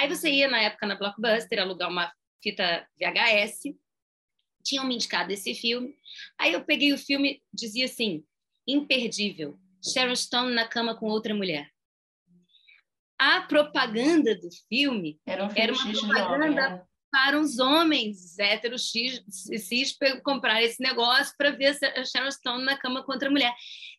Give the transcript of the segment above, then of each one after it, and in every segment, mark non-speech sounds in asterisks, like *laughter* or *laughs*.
Aí você ia, na época, na Blockbuster, alugar uma fita VHS, tinham me indicado esse filme. Aí eu peguei o filme, dizia assim, imperdível, Sharon Stone na cama com outra mulher. A propaganda do filme era, um filme era uma propaganda né? Para os homens héteros cis comprar esse negócio para ver a Sharon Stone na cama com outra mulher.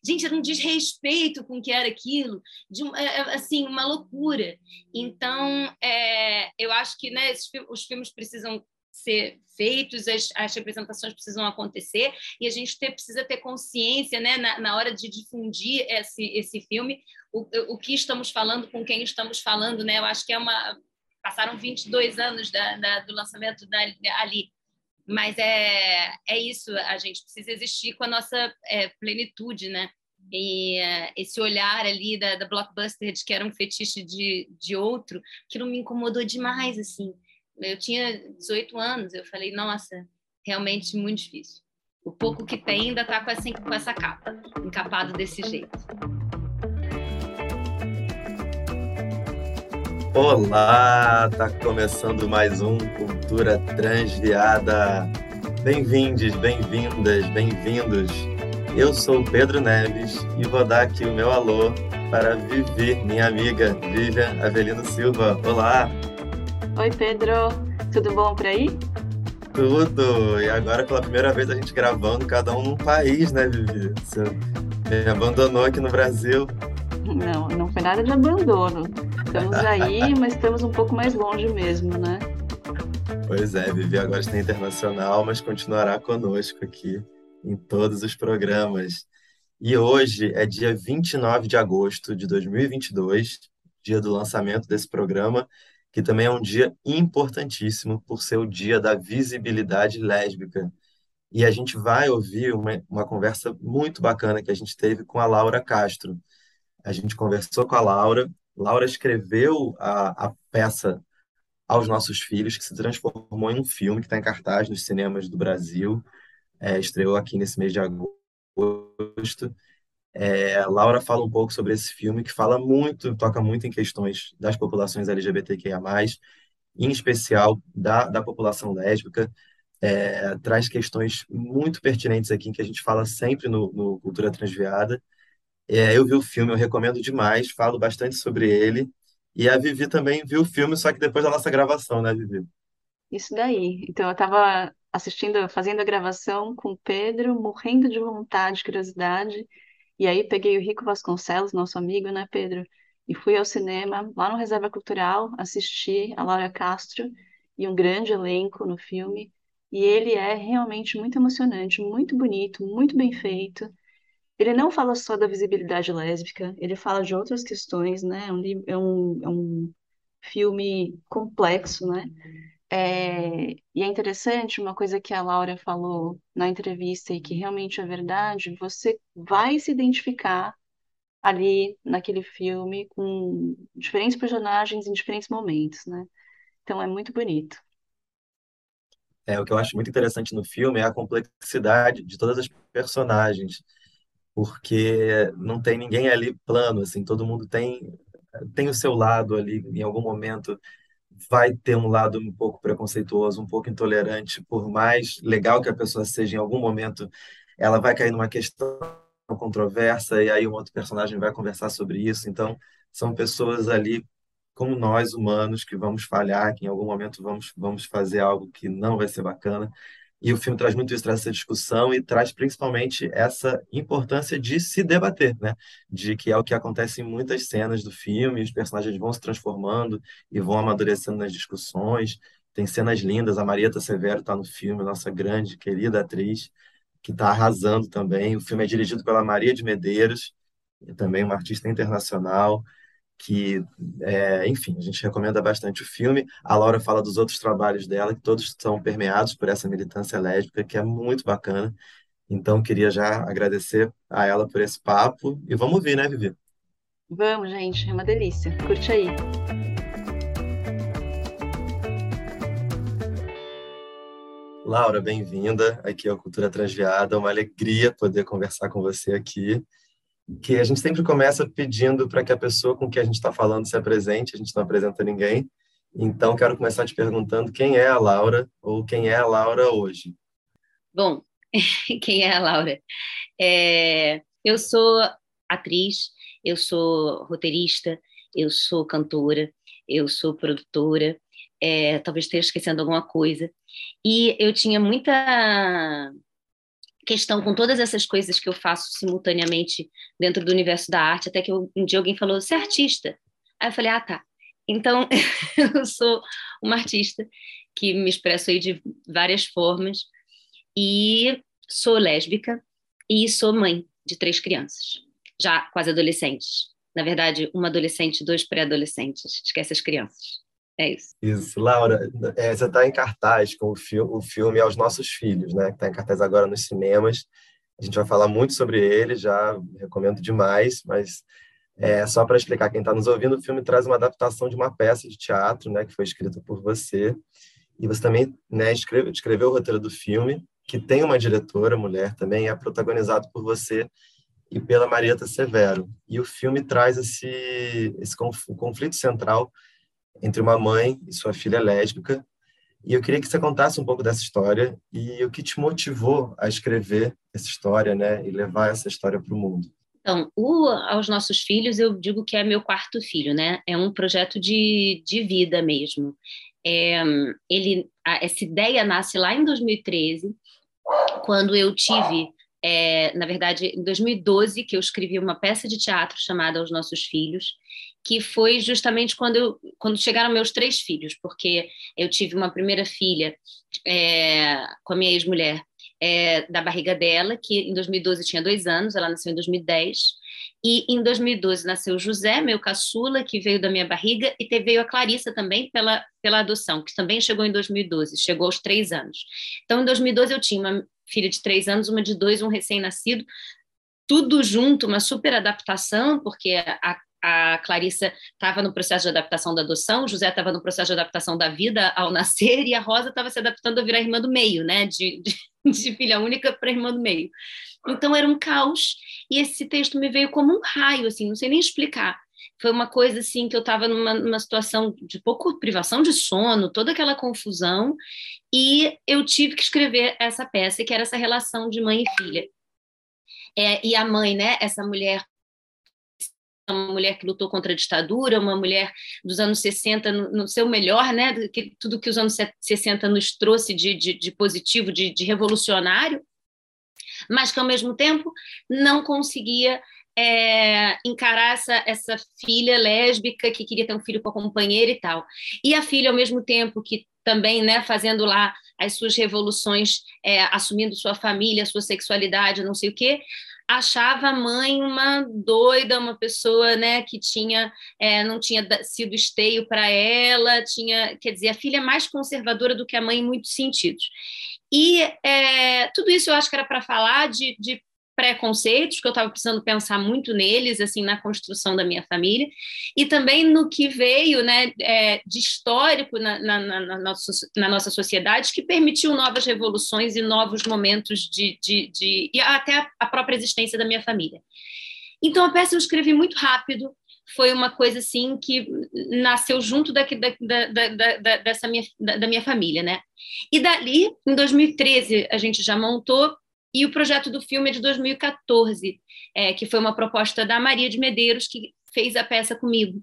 Gente, era um desrespeito com o que era aquilo, de, é, é, assim, uma loucura. Então, é, eu acho que né, esses, os filmes precisam ser feitos, as, as, representações precisam acontecer e a gente ter, precisa ter consciência né, na, na, hora de difundir esse, esse filme, o, o que estamos falando, com quem estamos falando. Né? Eu acho que é uma. Passaram 22 anos da, da, do lançamento da, ali, mas é, é isso, a gente precisa existir com a nossa é, plenitude, né? E uh, esse olhar ali da, da Blockbuster de que era um fetiche de, de outro, aquilo me incomodou demais, assim. Eu tinha 18 anos, eu falei, nossa, realmente muito difícil. O pouco que tem ainda está com essa, com essa capa, encapado desse jeito. Olá, tá começando mais um Cultura Transviada. Bem-vindos, bem-vindas, bem-vindos. Eu sou o Pedro Neves e vou dar aqui o meu alô para Vivi, minha amiga Vivian Avelino Silva. Olá! Oi, Pedro. Tudo bom por aí? Tudo. E agora, pela primeira vez, a gente gravando, cada um num país, né, Vivi? Você me abandonou aqui no Brasil. Não, não foi nada de abandono. Estamos aí, mas estamos um pouco mais longe mesmo, né? Pois é, Vivi agora está internacional, mas continuará conosco aqui em todos os programas. E hoje é dia 29 de agosto de 2022, dia do lançamento desse programa, que também é um dia importantíssimo por ser o dia da visibilidade lésbica. E a gente vai ouvir uma, uma conversa muito bacana que a gente teve com a Laura Castro. A gente conversou com a Laura, Laura escreveu a, a peça Aos Nossos Filhos, que se transformou em um filme que está em cartaz nos cinemas do Brasil, é, estreou aqui nesse mês de agosto. É, Laura fala um pouco sobre esse filme, que fala muito, toca muito em questões das populações LGBTQIA+, em especial da, da população lésbica, é, traz questões muito pertinentes aqui, que a gente fala sempre no, no Cultura Transviada. É, eu vi o filme, eu recomendo demais, falo bastante sobre ele, e a Vivi também viu o filme, só que depois da nossa gravação, né, Vivi? Isso daí. Então, eu estava assistindo, fazendo a gravação com o Pedro, morrendo de vontade, curiosidade, e aí peguei o Rico Vasconcelos, nosso amigo, né, Pedro? E fui ao cinema, lá no Reserva Cultural, assisti a Laura Castro e um grande elenco no filme. E ele é realmente muito emocionante, muito bonito, muito bem feito. Ele não fala só da visibilidade lésbica, ele fala de outras questões, né? É um, é um, é um filme complexo, né? É, e é interessante uma coisa que a Laura falou na entrevista e que realmente é verdade, você vai se identificar ali naquele filme com diferentes personagens em diferentes momentos, né? Então é muito bonito. É, o que eu acho muito interessante no filme é a complexidade de todas as personagens, porque não tem ninguém ali plano, assim, todo mundo tem tem o seu lado ali em algum momento vai ter um lado um pouco preconceituoso, um pouco intolerante, por mais legal que a pessoa seja, em algum momento ela vai cair numa questão controversa e aí um outro personagem vai conversar sobre isso. Então, são pessoas ali como nós humanos que vamos falhar, que em algum momento vamos vamos fazer algo que não vai ser bacana. E o filme traz muito isso, traz essa discussão e traz principalmente essa importância de se debater, né? De que é o que acontece em muitas cenas do filme, os personagens vão se transformando e vão amadurecendo nas discussões. Tem cenas lindas, a Marieta Severo está no filme, nossa grande, querida atriz, que está arrasando também. O filme é dirigido pela Maria de Medeiros, também uma artista internacional que, é, enfim, a gente recomenda bastante o filme. A Laura fala dos outros trabalhos dela, que todos são permeados por essa militância lésbica, que é muito bacana. Então, queria já agradecer a ela por esse papo. E vamos ouvir, né, Vivi? Vamos, gente, é uma delícia. Curte aí. Laura, bem-vinda aqui ao Cultura Transviada. É uma alegria poder conversar com você aqui que a gente sempre começa pedindo para que a pessoa com que a gente está falando se apresente, a gente não apresenta ninguém. Então, quero começar te perguntando quem é a Laura ou quem é a Laura hoje. Bom, *laughs* quem é a Laura? É, eu sou atriz, eu sou roteirista, eu sou cantora, eu sou produtora, é, talvez esteja esquecendo alguma coisa. E eu tinha muita questão com todas essas coisas que eu faço simultaneamente dentro do universo da arte, até que um dia alguém falou, você é artista? Aí eu falei, ah, tá. Então, *laughs* eu sou uma artista que me expresso aí de várias formas e sou lésbica e sou mãe de três crianças, já quase adolescentes. Na verdade, uma adolescente e dois pré-adolescentes. Esquece as crianças. É isso. Isso. Laura, é, você está em cartaz com o, fi o filme Aos Nossos Filhos, né? Que está em cartaz agora nos cinemas. A gente vai falar muito sobre ele, já recomendo demais, mas é, só para explicar quem está nos ouvindo, o filme traz uma adaptação de uma peça de teatro, né, que foi escrita por você. E você também né, escreve, escreveu o roteiro do filme, que tem uma diretora mulher também, é protagonizado por você e pela Marieta Severo. E o filme traz esse, esse conflito central entre uma mãe e sua filha lésbica. E eu queria que você contasse um pouco dessa história e o que te motivou a escrever essa história, né, e levar essa história para o mundo. Então, o Aos Nossos Filhos, eu digo que é meu quarto filho, né? É um projeto de, de vida mesmo. É, ele, a, essa ideia nasce lá em 2013, quando eu tive, é, na verdade, em 2012, que eu escrevi uma peça de teatro chamada Aos Nossos Filhos, que foi justamente quando, eu, quando chegaram meus três filhos, porque eu tive uma primeira filha é, com a minha ex-mulher é, da barriga dela, que em 2012 tinha dois anos, ela nasceu em 2010, e em 2012 nasceu José, meu caçula, que veio da minha barriga, e veio a Clarissa também pela, pela adoção, que também chegou em 2012, chegou aos três anos. Então, em 2012 eu tinha uma filha de três anos, uma de dois, um recém-nascido, tudo junto, uma super adaptação, porque a, a Clarissa estava no processo de adaptação da adoção, José estava no processo de adaptação da vida ao nascer, e a Rosa estava se adaptando a virar irmã do meio, né? De, de, *laughs* de filha única para irmã do meio. Então era um caos, e esse texto me veio como um raio, assim, não sei nem explicar. Foi uma coisa assim que eu estava numa, numa situação de pouco privação de sono, toda aquela confusão, e eu tive que escrever essa peça, que era essa relação de mãe e filha. É, e a mãe, né, essa mulher uma mulher que lutou contra a ditadura, uma mulher dos anos 60 no, seu melhor, né? Que, tudo que os anos 60 nos trouxe de, de, de positivo, de, de, revolucionário, mas que ao mesmo tempo não conseguia é, encarar essa, essa filha lésbica que queria ter um filho com a companheira e tal. E a filha, ao mesmo tempo que também, né, fazendo lá as suas revoluções, é, assumindo sua família, sua sexualidade, não sei o quê, achava a mãe uma doida, uma pessoa né, que tinha é, não tinha sido esteio para ela, tinha, quer dizer, a filha é mais conservadora do que a mãe em muitos sentidos. E é, tudo isso eu acho que era para falar de, de preconceitos, que eu estava precisando pensar muito neles, assim, na construção da minha família, e também no que veio né, é, de histórico na, na, na, nossa, na nossa sociedade, que permitiu novas revoluções e novos momentos de, de, de e até a própria existência da minha família. Então, a peça eu escrevi muito rápido, foi uma coisa assim que nasceu junto da, da, da, da, dessa minha, da, da minha família, né? E dali, em 2013, a gente já montou e o projeto do filme é de 2014, é, que foi uma proposta da Maria de Medeiros, que fez a peça comigo.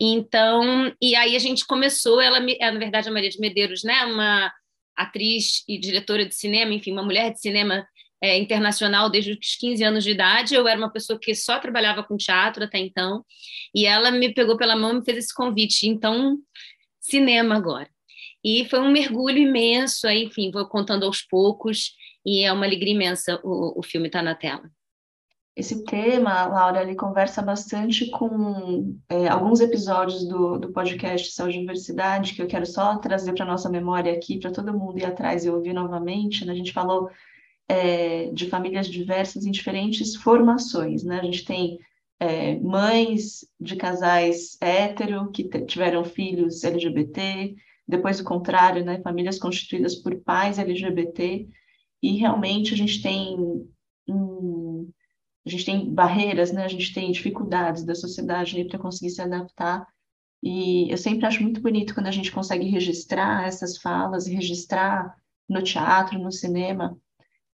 Então, e aí a gente começou, ela, na verdade, a Maria de Medeiros, né, uma atriz e diretora de cinema, enfim, uma mulher de cinema é, internacional desde os 15 anos de idade. Eu era uma pessoa que só trabalhava com teatro até então, e ela me pegou pela mão e me fez esse convite. Então, cinema agora. E foi um mergulho imenso, aí, enfim, vou contando aos poucos e é uma alegria imensa o, o filme estar tá na tela. Esse tema, Laura, ele conversa bastante com é, alguns episódios do, do podcast Saúde e Diversidade, que eu quero só trazer para nossa memória aqui, para todo mundo ir atrás e ouvir novamente. Né? A gente falou é, de famílias diversas em diferentes formações. Né? A gente tem é, mães de casais hétero que tiveram filhos LGBT, depois o contrário, né? famílias constituídas por pais LGBT, e realmente a gente tem um, a gente tem barreiras, né? A gente tem dificuldades da sociedade para conseguir se adaptar E eu sempre acho muito bonito quando a gente consegue registrar essas falas registrar no teatro, no cinema,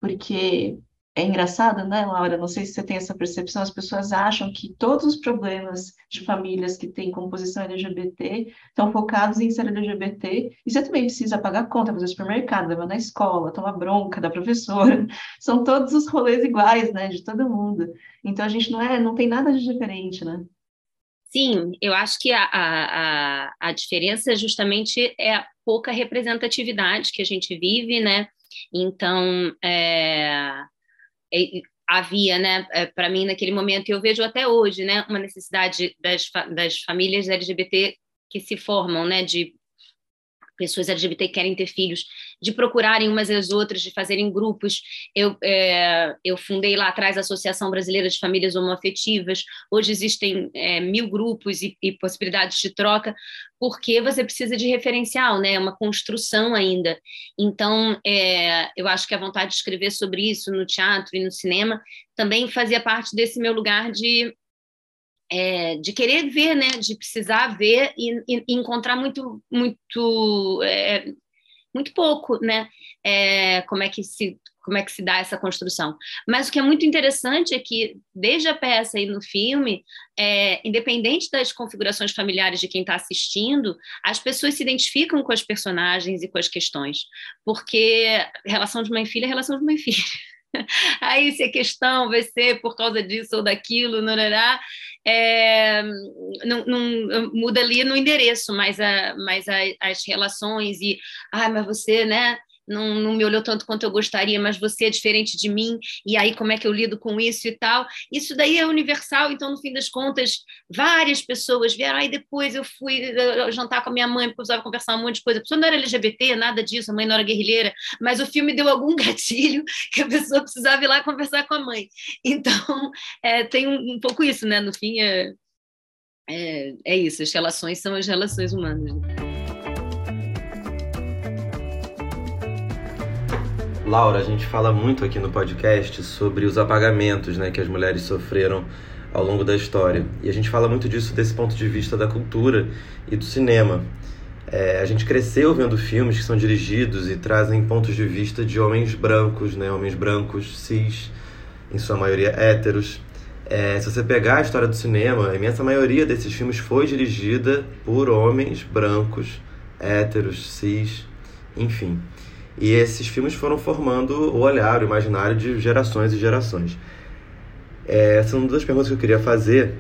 porque é engraçado, né, Laura? Não sei se você tem essa percepção. As pessoas acham que todos os problemas de famílias que têm composição LGBT estão focados em ser LGBT. E você também precisa pagar conta, fazer supermercado, levar na escola, tomar bronca da professora. *laughs* São todos os rolês iguais, né, de todo mundo. Então a gente não é, não tem nada de diferente, né? Sim, eu acho que a, a, a diferença justamente é a pouca representatividade que a gente vive, né? Então, é, havia, né, é, para mim naquele momento, e eu vejo até hoje, né, uma necessidade das, das famílias LGBT que se formam, né, de pessoas LGBT que querem ter filhos, de procurarem umas às outras, de fazerem grupos. Eu, é, eu fundei lá atrás a Associação Brasileira de Famílias Homoafetivas. Hoje existem é, mil grupos e, e, possibilidades de troca, porque você precisa de referencial, né? É uma construção ainda. Então, é, eu acho que a vontade de escrever sobre isso no teatro e no cinema também fazia parte desse meu lugar de é, de querer ver, né, de precisar ver e, e encontrar muito, muito, é, muito pouco, né, é, como é que se como é que se dá essa construção. Mas o que é muito interessante é que, desde a peça e no filme, é, independente das configurações familiares de quem está assistindo, as pessoas se identificam com as personagens e com as questões, porque relação de mãe e filha é relação de mãe e filha. *laughs* Aí, se a questão vai ser por causa disso ou daquilo, norará, é, não, não, muda ali no endereço, mas, a, mas a, as relações e, ah, mas você, né? Não, não me olhou tanto quanto eu gostaria, mas você é diferente de mim, e aí como é que eu lido com isso e tal. Isso daí é universal, então, no fim das contas, várias pessoas vieram, aí depois eu fui jantar com a minha mãe, porque precisava conversar um monte de coisa. A pessoa não era LGBT, nada disso, a mãe não era guerrilheira, mas o filme deu algum *laughs* gatilho que a pessoa precisava ir lá conversar com a mãe. Então, *laughs* é, tem um, um pouco isso, né? No fim, é, é, é isso, as relações são as relações humanas. Né? Laura, a gente fala muito aqui no podcast sobre os apagamentos né, que as mulheres sofreram ao longo da história. E a gente fala muito disso desse ponto de vista da cultura e do cinema. É, a gente cresceu vendo filmes que são dirigidos e trazem pontos de vista de homens brancos, né, homens brancos, cis, em sua maioria héteros. É, se você pegar a história do cinema, a imensa maioria desses filmes foi dirigida por homens brancos, héteros, cis, enfim. E esses filmes foram formando o olhar, o imaginário de gerações e gerações. É, são duas perguntas que eu queria fazer.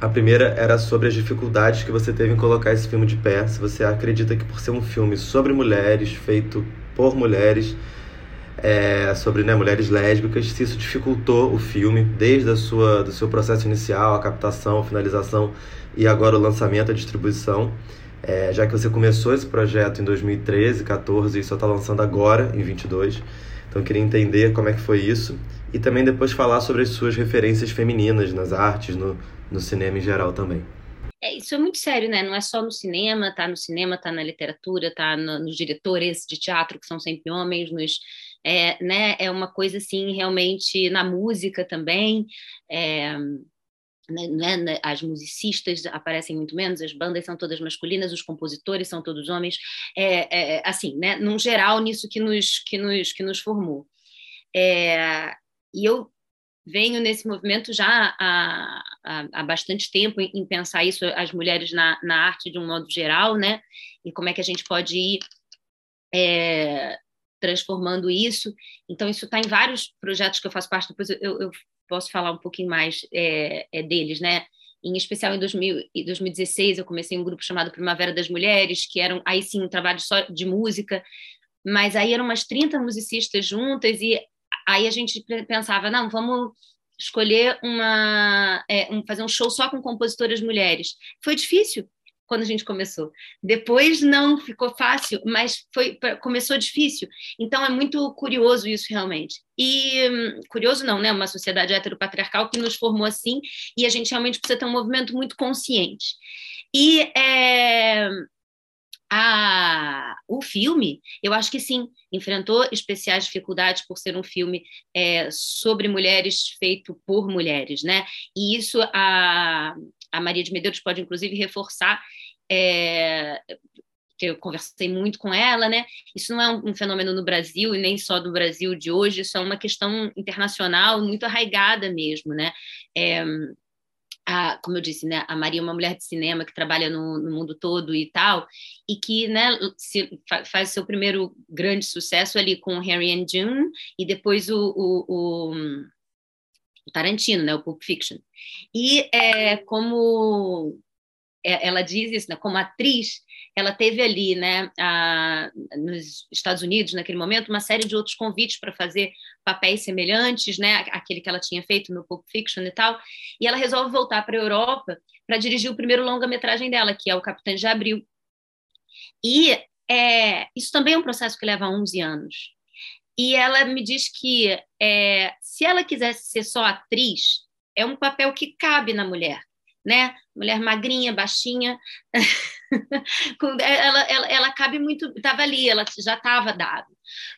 A primeira era sobre as dificuldades que você teve em colocar esse filme de pé. Se você acredita que por ser um filme sobre mulheres, feito por mulheres, é, sobre né, mulheres lésbicas, se isso dificultou o filme desde a sua, do seu processo inicial, a captação, a finalização e agora o lançamento, a distribuição. É, já que você começou esse projeto em 2013, 14 e só está lançando agora, em 22. Então eu queria entender como é que foi isso e também depois falar sobre as suas referências femininas nas artes, no, no cinema em geral também. É, isso é muito sério, né? Não é só no cinema, tá no cinema, tá na literatura, tá no, nos diretores de teatro, que são sempre homens, nos, é, né? é uma coisa assim, realmente, na música também. É, né, né, né, as musicistas aparecem muito menos, as bandas são todas masculinas, os compositores são todos homens, é, é, assim, né, num geral nisso que nos, que nos, que nos formou. É, e eu venho nesse movimento já há, há, há bastante tempo em, em, pensar isso, as mulheres na, na arte de um modo geral, né, e como é que a gente pode ir é, transformando isso. Então, isso está em vários projetos que eu faço parte, depois eu, eu posso falar um pouquinho mais é, é deles, né? Em especial em 2000, 2016, eu comecei um grupo chamado Primavera das Mulheres, que eram aí sim um trabalho só de música, mas aí eram umas 30 musicistas juntas e aí a gente pensava, não, vamos escolher uma, é, um, fazer um show só com compositoras mulheres. Foi difícil, quando a gente começou. Depois não ficou fácil, mas foi começou difícil. Então é muito curioso isso realmente. E hum, curioso não, né? Uma sociedade heteropatriarcal que nos formou assim e a gente realmente precisa ter um movimento muito consciente. E é, a, o filme, eu acho que sim, enfrentou especiais dificuldades por ser um filme é, sobre mulheres feito por mulheres, né? E isso a a Maria de Medeiros pode, inclusive, reforçar, é, que eu conversei muito com ela, né? Isso não é um, um, fenômeno no Brasil e nem só do Brasil de hoje, isso é uma questão internacional muito arraigada mesmo, né? É, a, como eu disse, né, a Maria é uma mulher de cinema que trabalha no, no mundo todo e tal, e que né, se, faz seu primeiro grande sucesso ali com Harry and June, e depois o, o, o, o Tarantino, né, o Pulp Fiction. E é, como é, ela diz isso, né, como atriz, ela teve ali, né, a, nos Estados Unidos, naquele momento, uma série de outros convites para fazer papéis semelhantes, né, aquele que ela tinha feito no Pulp Fiction e tal, e ela resolve voltar para a Europa para dirigir o primeiro longa-metragem dela, que é o Capitã de Abril. E é, isso também é um processo que leva 11 anos. E ela me diz que é, se ela quisesse ser só atriz, é um papel que cabe na mulher né? Mulher magrinha, baixinha, *laughs* ela, ela, ela cabe muito, estava ali, ela já estava dado.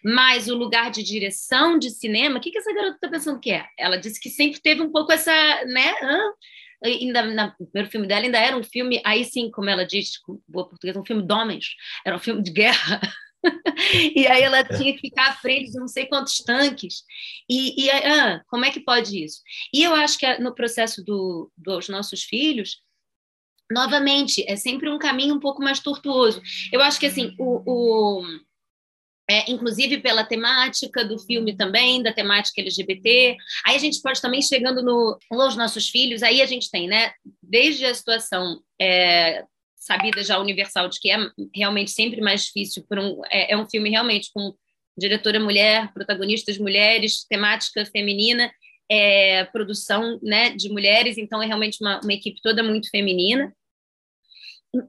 Mas o lugar de direção de cinema, o que, que essa garota está pensando que é? Ela disse que sempre teve um pouco essa, né? ainda no primeiro filme dela ainda era um filme, aí sim, como ela diz, boa portuguesa, um filme de homens, era um filme de guerra. *laughs* *laughs* e aí ela tinha que ficar à frente de não sei quantos tanques. E, e ah, como é que pode isso? E eu acho que no processo do, dos nossos filhos, novamente, é sempre um caminho um pouco mais tortuoso. Eu acho que, assim, o, o é, inclusive pela temática do filme também, da temática LGBT. Aí a gente pode também, chegando no, nos nossos filhos, aí a gente tem, né, desde a situação é, sabida já universal de que é realmente sempre mais difícil por um é, é um filme realmente com diretora mulher, protagonistas mulheres, temática feminina, é, produção né, de mulheres, então é realmente uma, uma equipe toda muito feminina.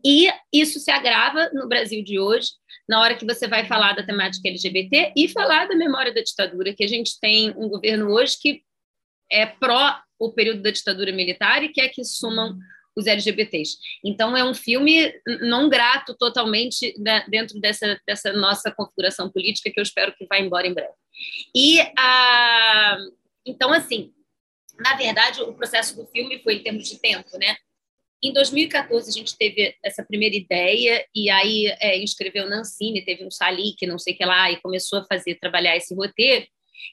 E isso se agrava no Brasil de hoje, na hora que você vai falar da temática LGBT e falar da memória da ditadura, que a gente tem um governo hoje que é pró o período da ditadura militar e quer que sumam os LGBTs. Então, é um filme não grato totalmente dentro dessa, dessa nossa configuração política, que eu espero que vá embora em breve. E, a, então, assim, na verdade, o processo do filme foi em termos de tempo, né? Em 2014, a gente teve essa primeira ideia, e aí é, inscreveu Nancine, teve um Salic, não sei o que lá, e começou a fazer, trabalhar esse roteiro.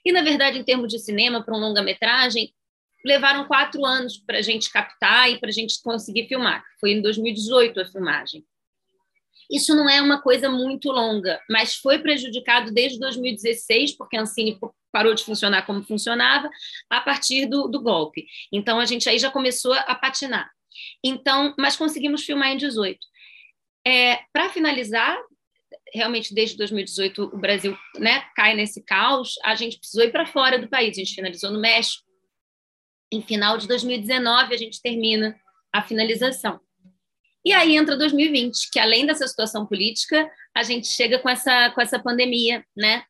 E, na verdade, em termos de cinema, para um longa-metragem, levaram quatro anos para a gente captar e para a gente conseguir filmar. Foi em 2018 a filmagem. Isso não é uma coisa muito longa, mas foi prejudicado desde 2016, porque a Ancine parou de funcionar como funcionava, a partir do, do golpe. Então, a gente aí já começou a patinar. Então, mas conseguimos filmar em 18. É, para finalizar, realmente desde 2018 o Brasil né, cai nesse caos, a gente precisou ir para fora do país. A gente finalizou no México, em final de 2019 a gente termina a finalização. E aí entra 2020, que além dessa situação política, a gente chega com essa, com essa pandemia, né?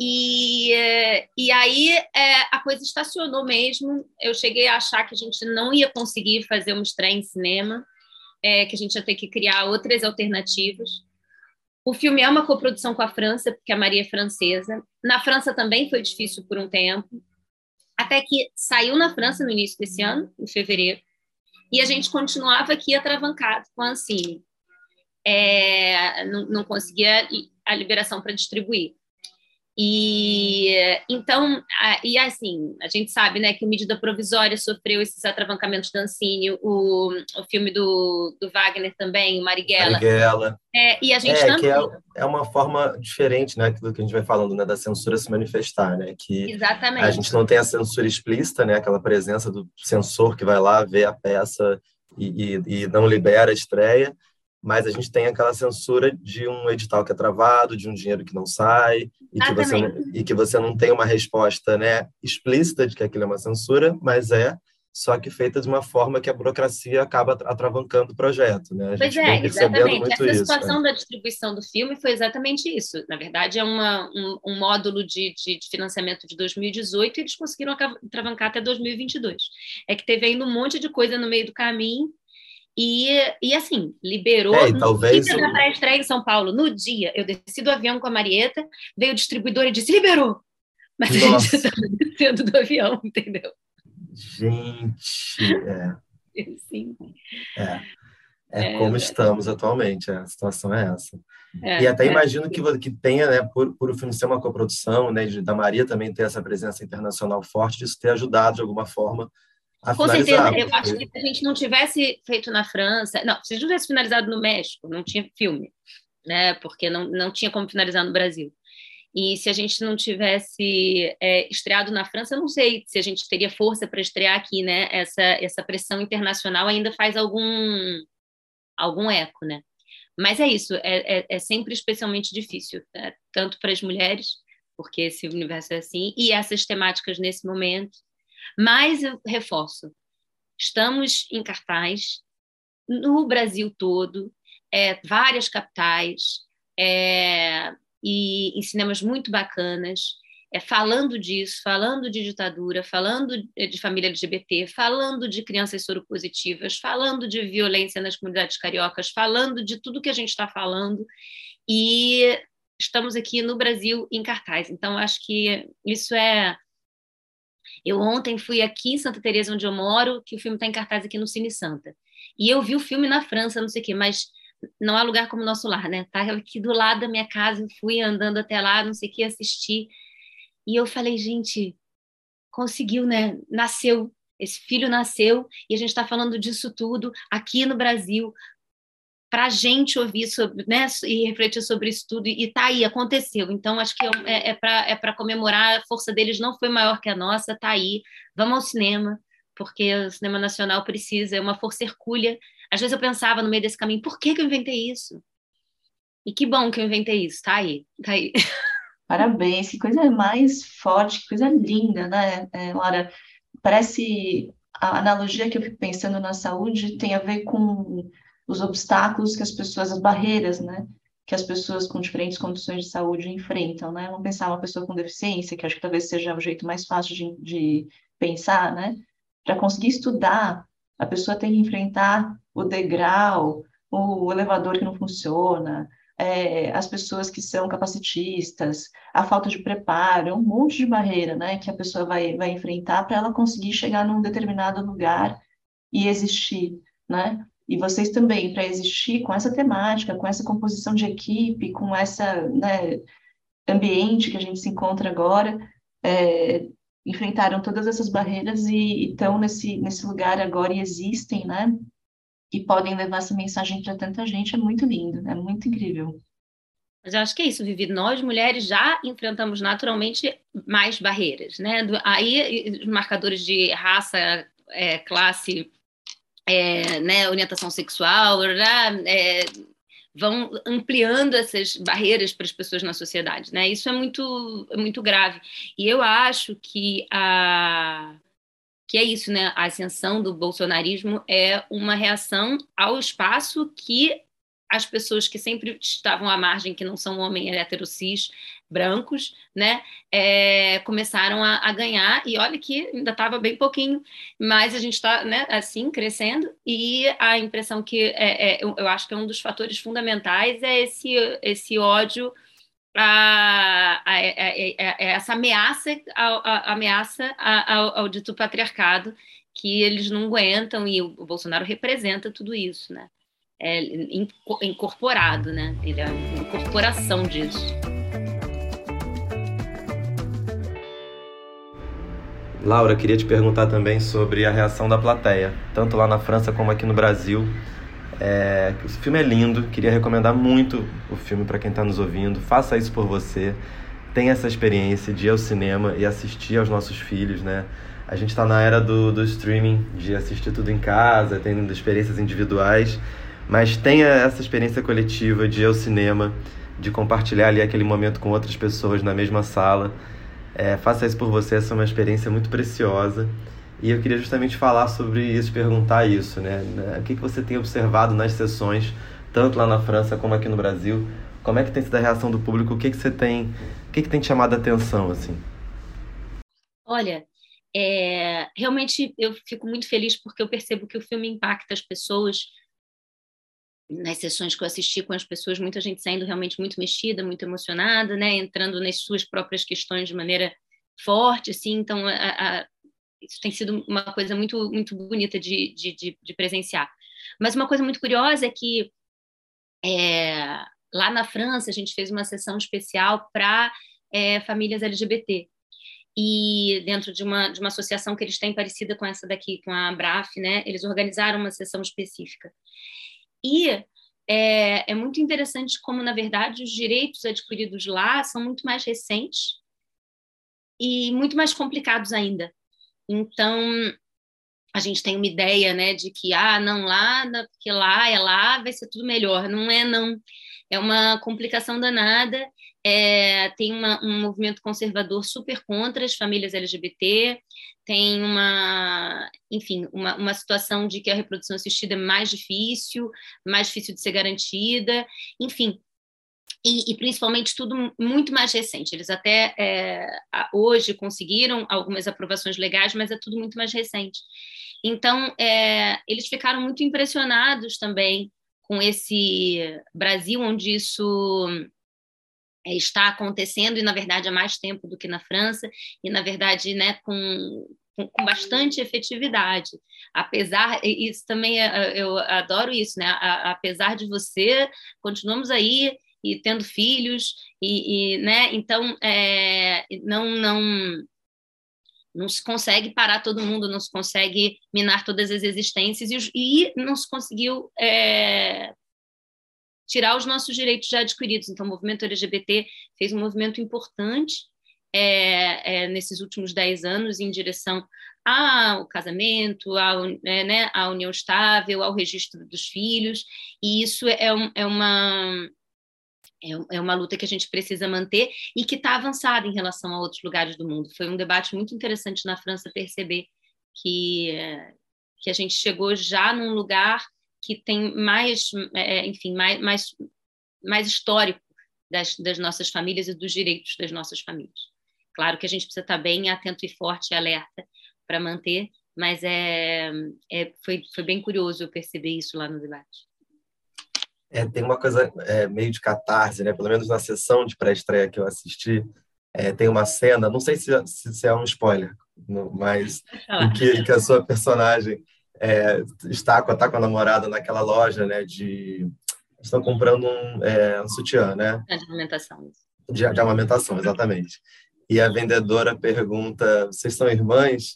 E, e aí é, a coisa estacionou mesmo. Eu cheguei a achar que a gente não ia conseguir fazer uma estreia em cinema, é, que a gente ia ter que criar outras alternativas. O filme é uma coprodução com a França, porque a Maria é francesa. Na França também foi difícil por um tempo até que saiu na França no início desse ano, em fevereiro, e a gente continuava aqui atravancado com a Ancine. É, não, não conseguia a liberação para distribuir. E então, e assim, a gente sabe, né, que o Medida Provisória sofreu esses atravancamentos da Ancine, o, o filme do, do Wagner também, Marighella. Marighella. É, e a gente é, também... que é, é uma forma diferente, né, do que a gente vai falando, né, da censura se manifestar, né, que Exatamente. a gente não tem a censura explícita, né, aquela presença do censor que vai lá ver a peça e, e, e não libera a estreia, mas a gente tem aquela censura de um edital que é travado, de um dinheiro que não sai, e que, você não, e que você não tem uma resposta né, explícita de que aquilo é uma censura, mas é, só que feita de uma forma que a burocracia acaba atravancando o projeto. Né? A pois é, exatamente. Essa isso, situação né? da distribuição do filme foi exatamente isso. Na verdade, é uma, um, um módulo de, de, de, financiamento de 2018 e eles conseguiram atravancar até 2022. É que teve ainda um monte de coisa no meio do caminho e, e assim, liberou é, talvez... no dia da pré-estreia em São Paulo. No dia, eu desci do avião com a Marieta, veio o distribuidor e disse, liberou! Mas Nossa. a gente estava *laughs* descendo do avião, entendeu? Gente, é. *laughs* Sim. É. É, é como estamos atualmente, a situação é essa. É, e até é. imagino que, que tenha, né, por, por o filme ser uma coprodução, né, de, da Maria também ter essa presença internacional forte, isso ter ajudado de alguma forma a Com certeza, eu acho que se a gente não tivesse feito na França, não, se a gente não tivesse finalizado no México, não tinha filme, né, porque não, não tinha como finalizar no Brasil. E se a gente não tivesse é, estreado na França, eu não sei se a gente teria força para estrear aqui, né? Essa, essa pressão internacional ainda faz algum algum eco, né? Mas é isso, é, é, é sempre especialmente difícil, né? tanto para as mulheres, porque esse universo é assim, e essas temáticas nesse momento. Mas eu reforço, estamos em cartaz no Brasil todo, é, várias capitais, é, e em cinemas muito bacanas é, falando disso, falando de ditadura, falando de família LGBT, falando de crianças soropositivas, falando de violência nas comunidades cariocas, falando de tudo que a gente está falando. E estamos aqui no Brasil em cartaz. Então, acho que isso é. Eu ontem fui aqui em Santa Teresa, onde eu moro, que o filme está em cartaz aqui no Cine Santa. E eu vi o filme na França, não sei o quê, mas não há lugar como o nosso lar, né? Tá aqui do lado da minha casa, fui andando até lá, não sei o que, assistir. E eu falei, gente, conseguiu, né? Nasceu, esse filho nasceu e a gente está falando disso tudo aqui no Brasil para a gente ouvir sobre, né, e refletir sobre isso tudo e tá aí, aconteceu. Então acho que é, é para é para comemorar a força deles não foi maior que a nossa, tá aí. Vamos ao cinema porque o cinema nacional precisa, é uma força hercúlea. Às vezes eu pensava no meio desse caminho, por que, que eu inventei isso? E que bom que eu inventei isso, tá aí, tá aí. *laughs* Parabéns, que coisa mais forte, que coisa linda, né, é, Laura? Parece a analogia que eu fico pensando na saúde tem a ver com os obstáculos que as pessoas, as barreiras, né, que as pessoas com diferentes condições de saúde enfrentam, né? Vamos pensar uma pessoa com deficiência, que acho que talvez seja o jeito mais fácil de, de pensar, né? Para conseguir estudar, a pessoa tem que enfrentar o degrau, o elevador que não funciona, é, as pessoas que são capacitistas, a falta de preparo, um monte de barreira né, que a pessoa vai, vai enfrentar para ela conseguir chegar num determinado lugar e existir. Né? E vocês também, para existir com essa temática, com essa composição de equipe, com essa né, ambiente que a gente se encontra agora, é, enfrentaram todas essas barreiras e estão nesse, nesse lugar agora e existem, né? e podem levar essa mensagem para tanta gente, é muito lindo, é muito incrível. Mas eu acho que é isso, Vivi. Nós, mulheres, já enfrentamos naturalmente mais barreiras, né? Aí, os marcadores de raça, é, classe, é, né, orientação sexual, é, vão ampliando essas barreiras para as pessoas na sociedade, né? Isso é muito, é muito grave. E eu acho que a que é isso, né? A ascensão do bolsonarismo é uma reação ao espaço que as pessoas que sempre estavam à margem, que não são homens heterocis brancos, né, é, começaram a, a, ganhar, e olha que ainda estava bem pouquinho, mas a gente está, né, assim, crescendo, e a impressão que, é, é, eu, eu acho que é um dos fatores fundamentais é esse, esse ódio a, a, a, essa ameaça, a, ameaça ao, ao dito patriarcado que eles não aguentam e o, Bolsonaro representa tudo isso, né? É incorporado, né? Ele é a incorporação disso. Laura, queria te perguntar também sobre a reação da plateia, tanto lá na França como aqui no Brasil. É, esse filme é lindo, queria recomendar muito o filme para quem está nos ouvindo. Faça isso por você. Tenha essa experiência de ir ao cinema e assistir aos nossos filhos, né? A gente está na era do, do streaming, de assistir tudo em casa, tendo experiências individuais, mas tenha essa experiência coletiva de ir ao cinema, de compartilhar ali aquele momento com outras pessoas na mesma sala. É, faça isso por você, essa é uma experiência muito preciosa. E eu queria justamente falar sobre isso, perguntar isso, né? O que, que você tem observado nas sessões, tanto lá na França como aqui no Brasil? Como é que tem sido a reação do público? O que, que você tem, o que, que tem te chamado a atenção, assim? Olha, é, realmente eu fico muito feliz porque eu percebo que o filme impacta as pessoas. Nas sessões que eu assisti com as pessoas, muita gente saindo realmente muito mexida, muito emocionada, né? Entrando nas suas próprias questões de maneira forte, assim. Então, a, a isso tem sido uma coisa muito, muito bonita de, de, de, de presenciar. Mas uma coisa muito curiosa é que é, lá na França a gente fez uma sessão especial para é, famílias LGBT e dentro de uma, de uma associação que eles têm parecida com essa daqui, com a Braf, né? Eles organizaram uma sessão específica. E é, é muito interessante como, na verdade, os direitos adquiridos lá são muito mais recentes e muito mais complicados ainda. Então, a gente tem uma ideia, né, de que, ah, não, lá, porque lá é lá, vai ser tudo melhor. Não é, não. É uma complicação danada é, tem uma, um movimento conservador super contra as famílias LGBT, tem uma, enfim, uma, uma situação de que a reprodução assistida é mais difícil, mais difícil de ser garantida, enfim, e, e, principalmente tudo muito mais recente. Eles até é, hoje conseguiram algumas aprovações legais, mas é tudo muito mais recente. Então, é, eles ficaram muito impressionados também com esse Brasil, onde isso é, está acontecendo e na verdade há mais tempo do que na França e na verdade né com, com, bastante efetividade. Apesar isso também é, eu adoro isso né apesar de você continuamos aí e tendo filhos e, e né então é, não não não se consegue parar todo mundo, não se consegue minar todas as existências e, e não se conseguiu é, tirar os nossos direitos já adquiridos. Então, o movimento LGBT fez um movimento importante é, é, nesses últimos dez anos em direção ao casamento, ao, é, né, à união estável, ao registro dos filhos, e isso é, um, é uma é, é uma luta que a gente precisa manter e que está avançada em relação a outros lugares do mundo. Foi um debate muito interessante na França perceber que, que a gente chegou já num lugar que tem mais, é, é, enfim, mais, mais, mais histórico das, das nossas famílias e dos direitos das nossas famílias. Claro que a gente precisa estar bem atento e forte e alerta para manter, mas é, é, foi, foi bem curioso eu perceber isso lá no debate. É, tem uma coisa é, meio de catarse, né? Pelo menos na sessão de pré-estreia que eu assisti, é, tem uma cena, não sei se, se, é um spoiler, mas em que, que a sua personagem é, está com, tá com a namorada naquela loja, né, de... Estão comprando um, é, um sutiã, né? É de amamentação. De, de amamentação, exatamente. E a vendedora pergunta, vocês são irmãs?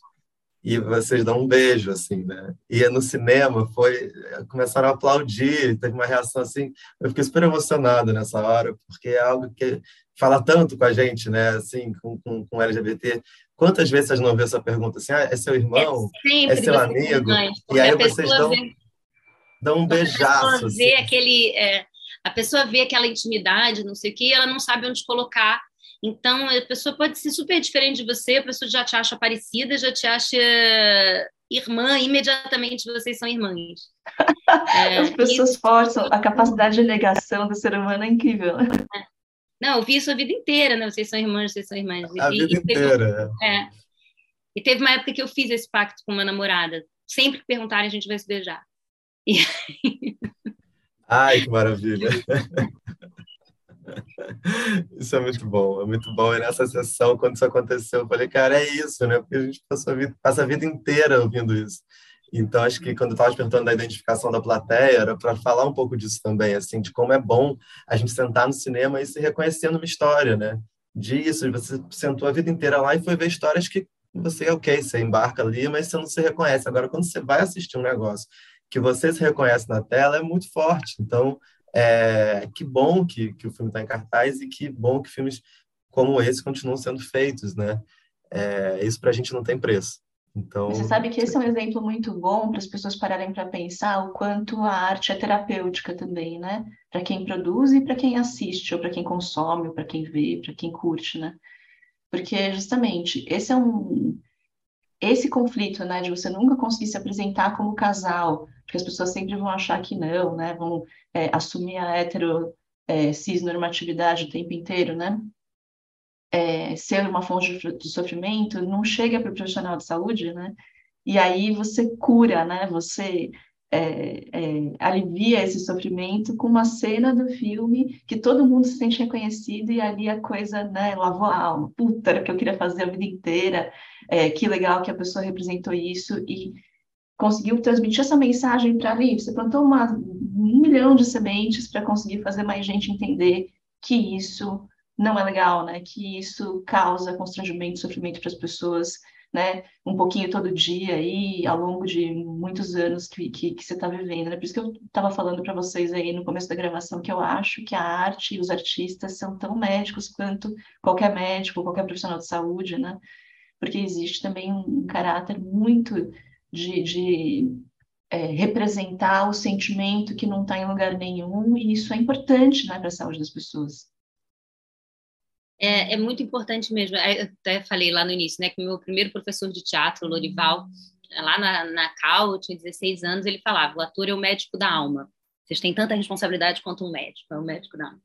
E vocês dão um beijo, assim, né? E no cinema foi... Começaram a aplaudir, teve uma reação assim... Eu fiquei super emocionado nessa hora, porque é algo que fala tanto com a gente, né? Assim, com, com, com LGBT. Quantas vezes vocês não vê essa pergunta assim, ah, é seu irmão? É, é seu amigo? e aí vocês dão, vê, dão um beijaço. A vê assim. aquele, é, a pessoa vê aquela intimidade, não sei o que, ela não sabe onde colocar. Então, a pessoa pode ser super diferente de você, a pessoa já te acha parecida, já te acha irmã, imediatamente vocês são irmãs. *laughs* É, As pessoas isso... forçam, a capacidade de negação do ser humano é incrível. É. Não, eu vi isso a vida inteira, né? Vocês são irmãs, vocês são irmãs. A e, vida e inteira. Teve, é. E teve uma época que eu fiz esse pacto com uma namorada. Sempre que perguntarem, a gente vai se beijar. E... Ai, que maravilha! *laughs* *laughs* Isso é muito bom, é muito bom. E nessa sessão, quando isso aconteceu, eu falei, cara, é isso, né? Porque a gente passa a vida, passa a vida inteira ouvindo isso. Então, acho que quando eu estava perguntando da identificação da plateia, era para falar um pouco disso também, assim, de como é bom a gente sentar no cinema e se reconhecer numa história, né? Disso, você sentou a vida inteira lá e foi ver histórias que você, ok, você embarca ali, mas você não se reconhece. Agora, quando você vai assistir um negócio que você se reconhece na tela, é muito forte. Então, é, que bom que, que o filme está em cartaz e que bom que filmes como esse continuam sendo feitos, né? É, isso para a gente não tem preço. Então, Você sabe que esse é um exemplo muito bom para as pessoas pararem para pensar o quanto a arte é terapêutica também, né? Para quem produz e para quem assiste, ou para quem consome, ou para quem vê, para quem curte, né? Porque justamente esse é um esse conflito, né, de você nunca conseguir se apresentar como casal, porque as pessoas sempre vão achar que não, né? Vão é, assumir a hetero é, cisnormatividade o tempo inteiro, né? é, ser uma fonte de sofrimento não chega para o profissional de saúde, né? E aí você cura, né? Você é, é, alivia esse sofrimento com uma cena do filme que todo mundo se sente reconhecido e ali a coisa, né, lavou a alma. Puta, era o que eu queria fazer a vida inteira, é, que legal que a pessoa representou isso e conseguiu transmitir essa mensagem para ali. Você plantou uma, um milhão de sementes para conseguir fazer mais gente entender que isso não é legal, né? Que isso causa constrangimento, sofrimento para as pessoas, né? Um pouquinho todo dia aí, ao longo de muitos anos que, que, que você está vivendo, né? Por isso que eu estava falando para vocês aí no começo da gravação que eu acho que a arte e os artistas são tão médicos quanto qualquer médico, qualquer profissional de saúde, né? Porque existe também um caráter muito de, de é, representar o sentimento que não está em lugar nenhum, e isso é importante né, para a saúde das pessoas. É, é, muito importante mesmo. Eu até falei lá no início, né, que meu primeiro professor de teatro, Lorival, lá na, na Cal, eu tinha 16 anos, ele falava: o ator é o médico da alma. Vocês têm tanta responsabilidade quanto um médico, é o médico da alma.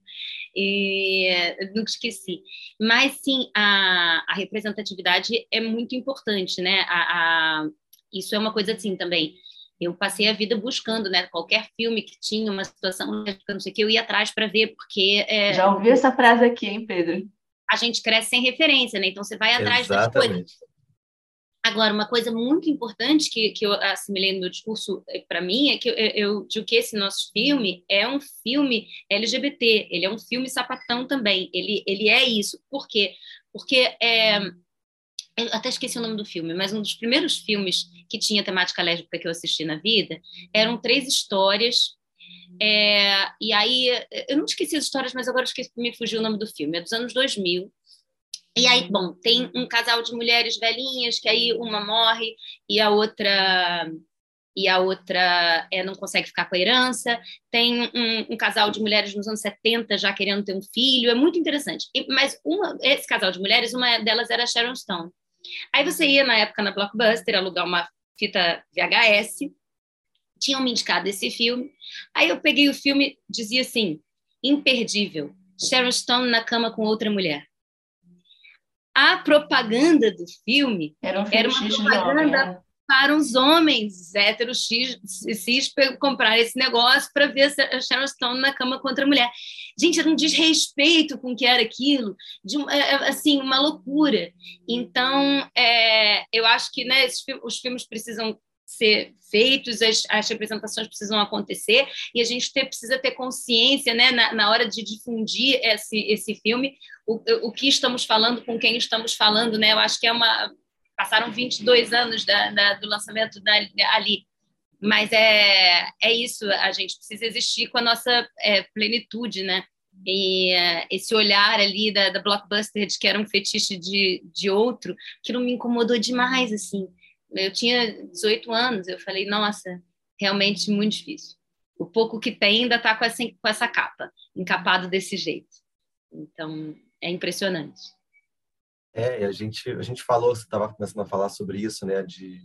E nunca esqueci. Mas sim, a, a representatividade é muito importante, né? A, a, isso é uma coisa assim também. Eu passei a vida buscando, né? Qualquer filme que tinha uma situação, não sei o que, eu ia atrás para ver, porque. É... Já ouviu essa frase aqui, hein, Pedro? A gente cresce sem referência, né? Então você vai atrás Exatamente. das coisas. Agora, uma coisa muito importante que, que eu assimilei no meu discurso eh, para mim é que eu, eu digo que esse nosso filme é um filme LGBT, ele é um filme sapatão também, ele, ele é isso. Por quê? Porque é, eu até esqueci o nome do filme, mas um dos primeiros filmes que tinha temática lésbica que eu assisti na vida eram três histórias. É, e aí, eu não esqueci as histórias, mas agora esqueci, me fugiu o nome do filme. É dos anos 2000. E aí, bom, tem um casal de mulheres velhinhas que aí uma morre e a outra e a outra é, não consegue ficar com a herança. Tem um, um, casal de mulheres nos anos 70 já querendo ter um filho, é muito interessante. E, mas uma, esse casal de mulheres, uma delas era Sharon Stone. Aí você ia, na época, na Blockbuster, alugar uma fita VHS, tinham me indicado esse filme. Aí eu peguei o filme, dizia assim, imperdível, Sharon Stone na cama com outra mulher. A propaganda do filme era, um era uma propaganda né? para os homens héteros cis, cis comprar esse negócio para ver a Sharon Stone na cama com outra mulher. Gente, era um desrespeito com o que era aquilo, de, é, é, assim, uma loucura. Então, é, eu acho que né, esses, os filmes precisam ser feitos, as, as, representações precisam acontecer e a gente ter, precisa ter consciência, né, na, na, hora de difundir esse, esse filme, o, o que estamos falando, com quem estamos falando, né? Eu acho que é uma passaram 22 anos da, da, do lançamento da, ali, mas é, é isso, a gente precisa existir com a nossa é, plenitude, né? E uh, esse olhar ali da, da Blockbuster de que era um fetiche de, de outro, que não me incomodou demais, assim. Eu tinha 18 anos, eu falei, nossa, realmente muito difícil. O pouco que tem ainda está com essa, com essa capa, encapado desse jeito. Então, é impressionante. É, a gente, a gente falou, você estava começando a falar sobre isso, né, de,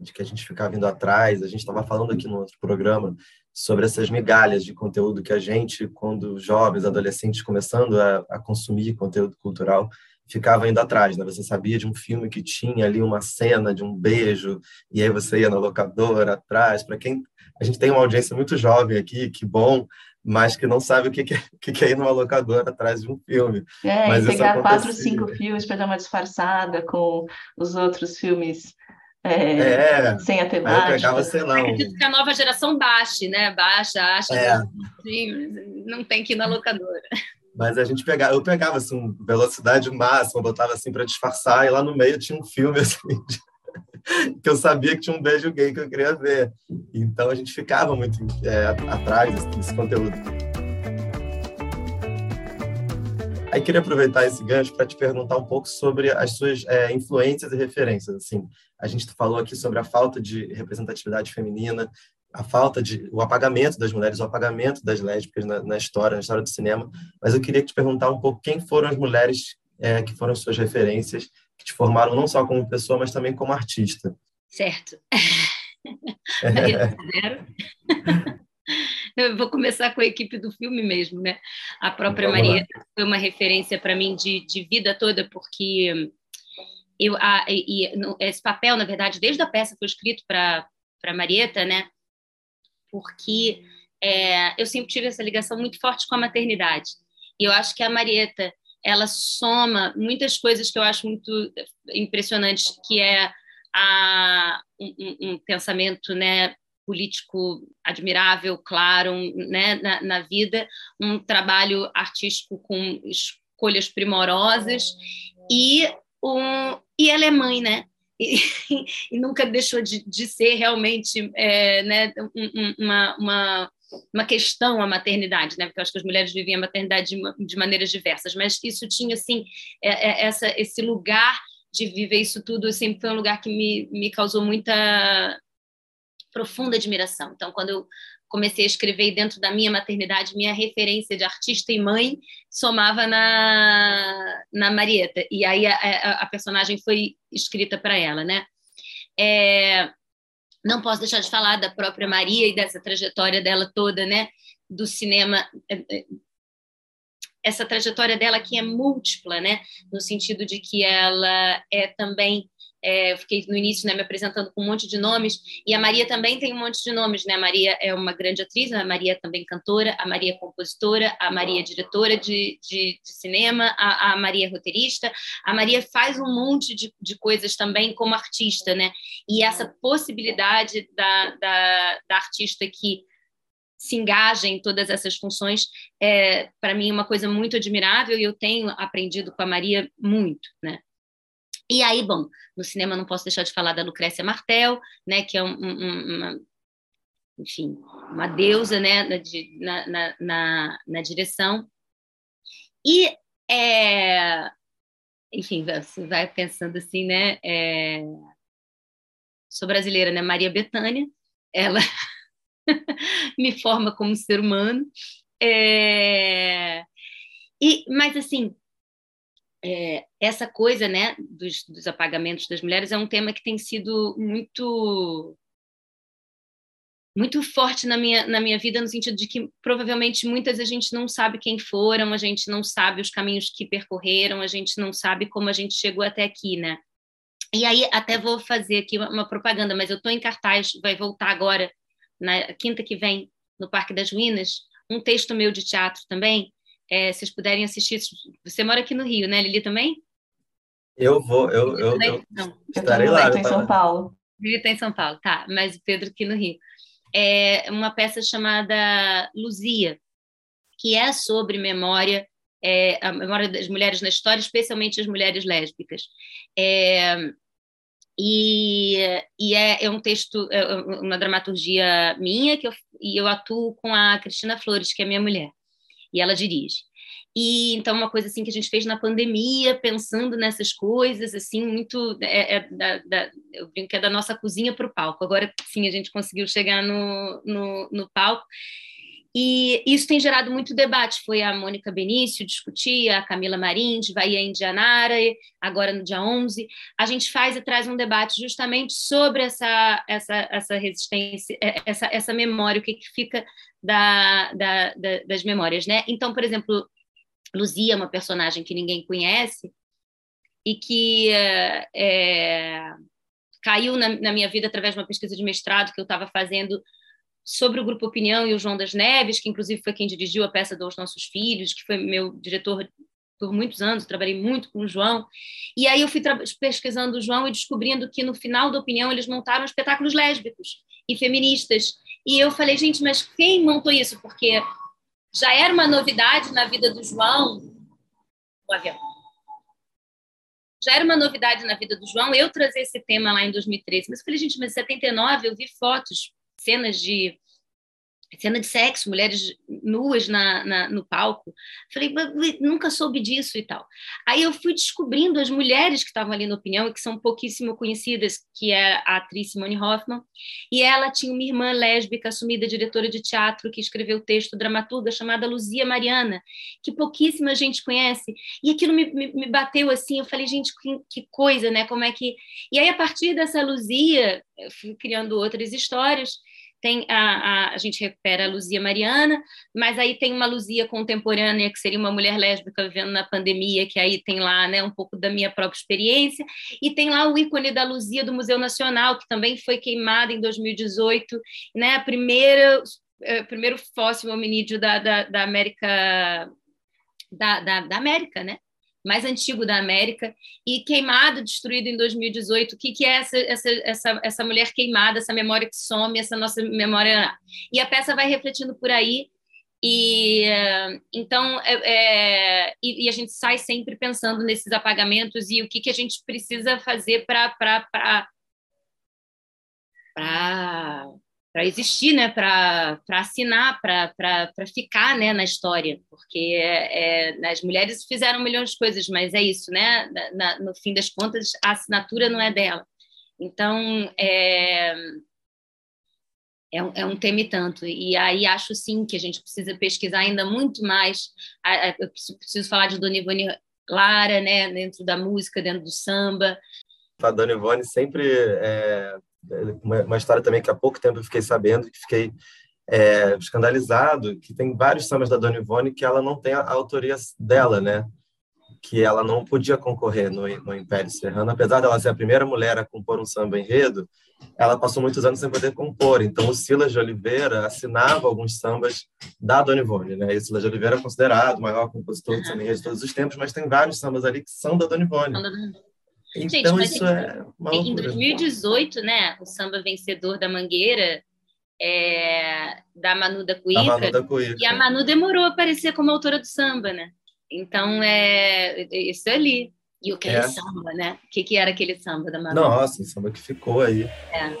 de que a gente ficava vindo atrás, a gente estava falando aqui no outro programa sobre essas migalhas de conteúdo que a gente, quando jovens, adolescentes, começando a, a consumir conteúdo cultural, ficava indo atrás, né? Você sabia de um filme que tinha ali uma cena de um beijo, e aí você ia na locadora atrás. Para quem a gente tem uma audiência muito jovem aqui, que bom, mas que não sabe o que, é, o que é ir numa locadora atrás de um filme. É, mas e pegar quatro, cinco filmes para dar uma disfarçada com os outros filmes é, é, sem a temática. Eu pegava, sei lá. Um... Acredito que a nova geração baixe, né? Baixa, acha é. que não tem que ir na locadora. Mas a gente pegava, eu pegava assim, velocidade máxima, botava assim para disfarçar, e lá no meio tinha um filme *laughs* assim, que eu sabia que tinha um beijo gay que eu queria ver. Então a gente ficava muito é, atrás desse conteúdo. Aí queria aproveitar esse gancho para te perguntar um pouco sobre as suas é, influências e referências. Assim, a gente falou aqui sobre a falta de representatividade feminina, a falta de o apagamento das mulheres, o apagamento das lésbicas na, na história, na história do cinema. Mas eu queria te perguntar um pouco quem foram as mulheres é, que foram as suas referências que te formaram não só como pessoa, mas também como artista. Certo. *laughs* *laughs* Eu vou começar com a equipe do filme mesmo, né? A própria Vamos Maria lá. foi uma referência para mim de, de vida toda, porque eu, a, e, esse papel, na verdade, desde a peça foi escrito para para Marieta, né? Porque é, eu sempre tive essa ligação muito forte com a maternidade. E eu acho que a Marieta ela soma muitas coisas que eu acho muito impressionantes, que é a, um, um pensamento né, político admirável, claro, né, na, na, vida, um trabalho artístico com escolhas primorosas e um, e ela é mãe, né? E, *laughs* e nunca deixou de, de ser realmente é, né, uma, uma, uma questão a maternidade, né? Porque eu acho que as mulheres viviam a maternidade de, de maneiras diversas, mas isso tinha assim é, é, essa, esse lugar de viver isso tudo sempre foi um lugar que me, me causou muita profunda admiração. Então, quando eu comecei a escrever dentro da minha maternidade, minha referência de artista e mãe somava na, na Marieta. E aí a, a, a personagem foi escrita para ela, né? É, não posso deixar de falar da própria Maria e dessa trajetória dela toda, né? Do cinema, é, é, essa trajetória dela que é múltipla, né? No sentido de que ela é também é, eu fiquei no início né, me apresentando com um monte de nomes, e a Maria também tem um monte de nomes, né? A Maria é uma grande atriz, a Maria é também cantora, a Maria é compositora, a Maria é diretora de, de, de cinema, a, a, Maria é roteirista, a Maria faz um monte de, de coisas também como artista, né? E essa possibilidade da, da, da artista que se engaja em todas essas funções é para mim uma coisa muito admirável e eu tenho aprendido com a Maria muito, né? E aí, bom, no cinema não posso deixar de falar da Lucrécia Martel, né, que é um, um, uma, enfim, uma deusa, né, na, na, na, na direção. E, é, enfim, você vai pensando assim, né, é, sou brasileira, né, Maria Bethânia, ela *laughs* me forma como ser humano, é, e, mas assim, é, essa coisa né, dos, dos, apagamentos das mulheres é um tema que tem sido muito muito forte na minha, na minha vida, no sentido de que provavelmente muitas a gente não sabe quem foram, a gente não sabe os caminhos que percorreram, a gente não sabe como a gente chegou até aqui, né? E aí até vou fazer aqui uma, uma propaganda, mas eu estou em cartaz, vai voltar agora, na quinta que vem, no Parque das Ruínas, um texto meu de teatro também, é, vocês puderem assistir. Você mora aqui no Rio, né, Lili também? Eu vou, eu, eu, eu, eu estarei lá. Estou em São Paulo. Lili está em São Paulo, tá, mas o Pedro aqui no Rio. É uma peça chamada Luzia, que é sobre memória, é, a memória das mulheres na história, especialmente as mulheres lésbicas. É, e, e é, é, um texto, é uma dramaturgia minha, que eu, e eu atuo com a Cristina Flores, que é minha mulher e ela dirige. E então uma coisa assim que a gente fez na pandemia, pensando nessas coisas, assim muito é, é da, da, eu brinco que é da nossa cozinha para o palco. Agora sim a gente conseguiu chegar no, no, no palco. E isso tem gerado muito debate. Foi a Mônica Benício discutir, a Camila Marins, vai a Indianara, agora no dia 11. A gente faz e traz um debate justamente sobre essa, essa, essa resistência, é, essa, essa memória, o que, que fica da, da, da, das memórias. Né? Então, por exemplo, Luzia é uma personagem que ninguém conhece e que é, é caiu na, na minha vida através de uma pesquisa de mestrado que eu estava fazendo sobre o Grupo Opinião e o João das Neves, que inclusive foi quem dirigiu a peça dos Nossos Filhos, que foi meu diretor por muitos anos, trabalhei muito com o João. E aí eu fui pesquisando o João e descobrindo que no final da Opinião eles montaram espetáculos lésbicos e feministas. E eu falei, gente, mas quem montou isso? Porque já era uma novidade na vida do João. O avião. Já era uma novidade na vida do João eu trazer esse tema lá em 2013. Mas eu falei, gente, mas em 79 eu vi fotos cenas de cena de sexo, mulheres nuas na, na, no palco. Falei, nunca soube disso e tal. Aí eu fui descobrindo as mulheres que estavam ali na opinião e que são pouquíssimo conhecidas, que é a atriz Simone Hoffman, e ela tinha uma irmã lésbica, assumida diretora de teatro, que escreveu texto dramaturga chamada Luzia Mariana, que pouquíssima gente conhece. E aquilo me, me, me bateu assim, eu falei, gente, que, que coisa, né? Como é que... E aí, a partir dessa Luzia, eu fui criando outras histórias, tem a, a, a, gente recupera a Luzia Mariana, mas aí tem uma Luzia contemporânea, que seria uma mulher lésbica vivendo na pandemia, que aí tem lá né, um pouco da minha própria experiência, e tem lá o ícone da Luzia do Museu Nacional, que também foi queimada em 2018, né, a primeira, é, primeiro fóssil hominídeo da, da, da América da, da, da América, né? Mais antigo da América, e queimado, destruído em 2018. O que, que é essa, essa, essa, essa mulher queimada, essa memória que some, essa nossa memória. E a peça vai refletindo por aí. E então é, é, e, e, a gente sai sempre pensando nesses apagamentos e o que, que a gente precisa fazer para para existir, né, para assinar, para ficar né, na história, porque é, é, as mulheres fizeram milhões de coisas, mas é isso, né? Na, no fim das contas, a assinatura não é dela. Então, é, é, um, é um tema e tanto. E aí acho sim que a gente precisa pesquisar ainda muito mais. Eu preciso falar de Dona Ivone Lara, né, dentro da música, dentro do samba. A Dona Ivone sempre é, uma, história também que há pouco tempo eu fiquei sabendo, que fiquei é, escandalizado, que tem vários sambas da Dona Ivone que ela não tem a, a autoria dela, né? Que ela não podia concorrer no, no Império Serrano, apesar dela ser a primeira mulher a compor um samba enredo, ela passou muitos anos sem poder compor. Então, o Silas de Oliveira assinava alguns sambas da Dona Ivone, né? E o Silas de Oliveira é considerado o maior compositor de samba de todos os tempos, mas tem vários sambas ali que são da Dona Ivone. Então, Gente, isso é uma em 2018, né, o samba vencedor da Mangueira é da Manu da Cuíca, Manu da Cuíca. e a Manu demorou a aparecer como autora do samba, né? Então, é isso ali. E o que é. samba, né? O que, que era aquele samba da Manu? Nossa, o samba que ficou aí. É.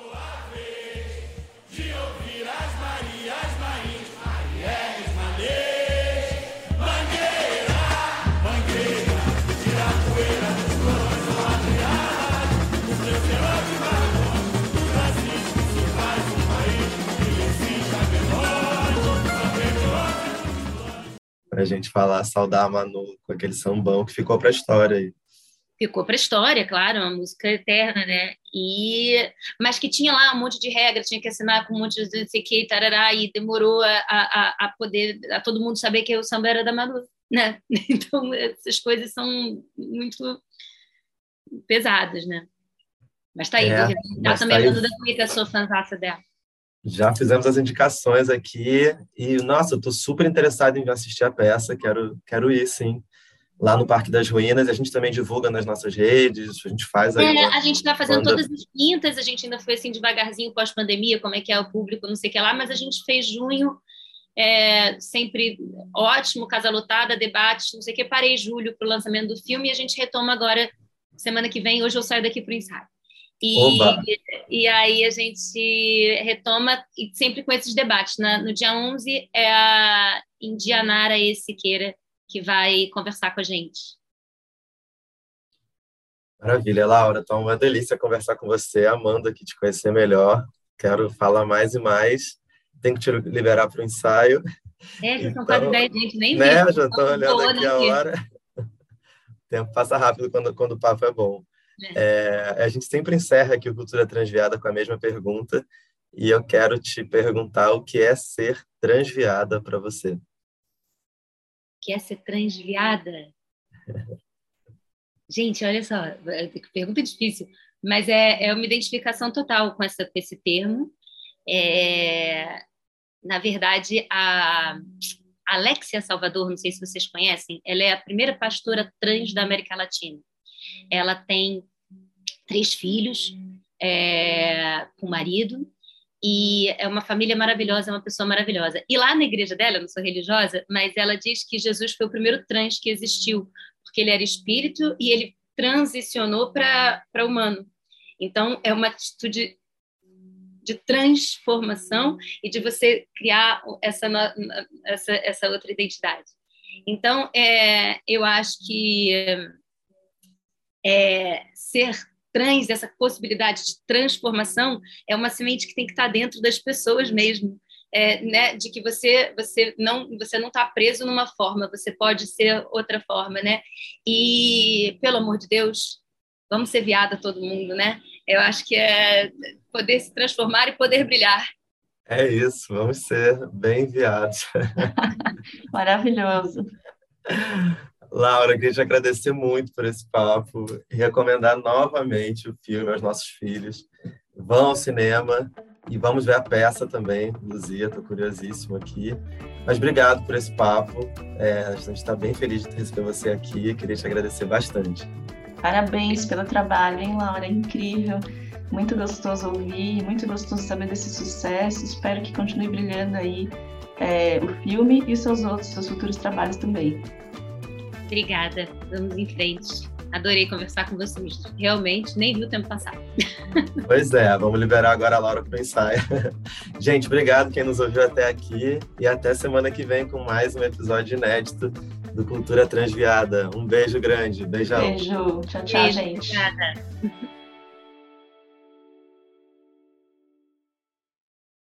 a gente falar, saudar a Manu com aquele sambão que ficou para a história aí. Ficou para a história, claro, uma música eterna, né? E mas que tinha lá um monte de regras, tinha que assinar com um monte de não sei que, tarará, e demorou a, a, a poder a todo mundo saber que o samba era da Manu, né? *laughs* Então essas coisas são muito pesadas, né? Mas tá aí, é, vou também tá Manu da Cuica, sou fãzaça dela. Já fizemos as indicações aqui e, nossa, eu estou super interessado em assistir a peça, quero, quero ir, sim. Lá no Parque das Ruínas, a gente também divulga nas nossas redes, a gente faz aí. É, a gente está fazendo quando... todas as quintas, a gente ainda foi assim devagarzinho pós-pandemia, como é que é o público, não sei o que lá, mas a gente fez junho, é, sempre ótimo, casa lotada, debates, não sei o que. Parei julho para o lançamento do filme e a gente retoma agora, semana que vem. Hoje eu saio daqui para o ensaio. E, e aí a gente retoma, e sempre com esses debates. Na, no dia 11 é a Indianara E. Siqueira que vai conversar com a gente. Maravilha, Laura. Então, uma delícia conversar com você. Amanda aqui te conhecer melhor. Quero falar mais e mais. Tenho que te liberar para o ensaio. É, já então, são quase 10, gente, nem né? Já estou olhando aqui a hora. *laughs* O tempo passa rápido quando, quando o papo é bom. É, a gente sempre encerra aqui o Cultura Transviada com a mesma pergunta, e eu quero te perguntar o que é ser transviada para você. O que é ser transviada? gente, olha só, pergunta difícil, mas é, é uma identificação total com, essa, com esse termo. É, na verdade, a Alexia Salvador, não sei se vocês conhecem, ela é a primeira pastora trans da América Latina. Ela tem três filhos é, com o marido e é uma família maravilhosa, é uma pessoa maravilhosa. E lá na igreja dela, eu não sou religiosa, mas ela diz que Jesus foi o primeiro trans que existiu, porque ele era espírito e ele transicionou para humano. Então, é uma atitude de transformação e de você criar essa, essa, essa outra identidade. Então, é, eu acho que é, ser trans, essa possibilidade de transformação, é uma semente que tem que estar dentro das pessoas mesmo. É, né, de que você você não você não está preso numa forma, você pode ser outra forma, né? E pelo amor de Deus, vamos ser viada todo mundo, né? Eu acho que é poder se transformar e poder brilhar. É isso, vamos ser bem enviados. *laughs* Maravilhoso. Laura, queria te agradecer muito por esse papo e recomendar novamente o filme aos nossos filhos. Vão ao cinema e vamos ver a peça também, Luzia, estou curiosíssimo aqui. Mas obrigado por esse papo, é, a gente está bem feliz de receber você aqui, queria te agradecer bastante. Parabéns pelo trabalho, hein, Laura? Incrível. Muito gostoso ouvir, muito gostoso saber desse sucesso. Espero que continue brilhando aí é, o filme e os seus outros, seus futuros trabalhos também. Obrigada. Vamos em frente. Adorei conversar com vocês. Realmente, nem vi o tempo passar. *laughs* Pois é, vamos liberar agora a Laura para o ensaio. *laughs* Gente, obrigado quem nos ouviu até aqui e até semana que vem com mais um episódio inédito do Cultura Transviada. Um beijo grande. Beijão. Beijo. Tchau, tchau, beijo, gente. Obrigada.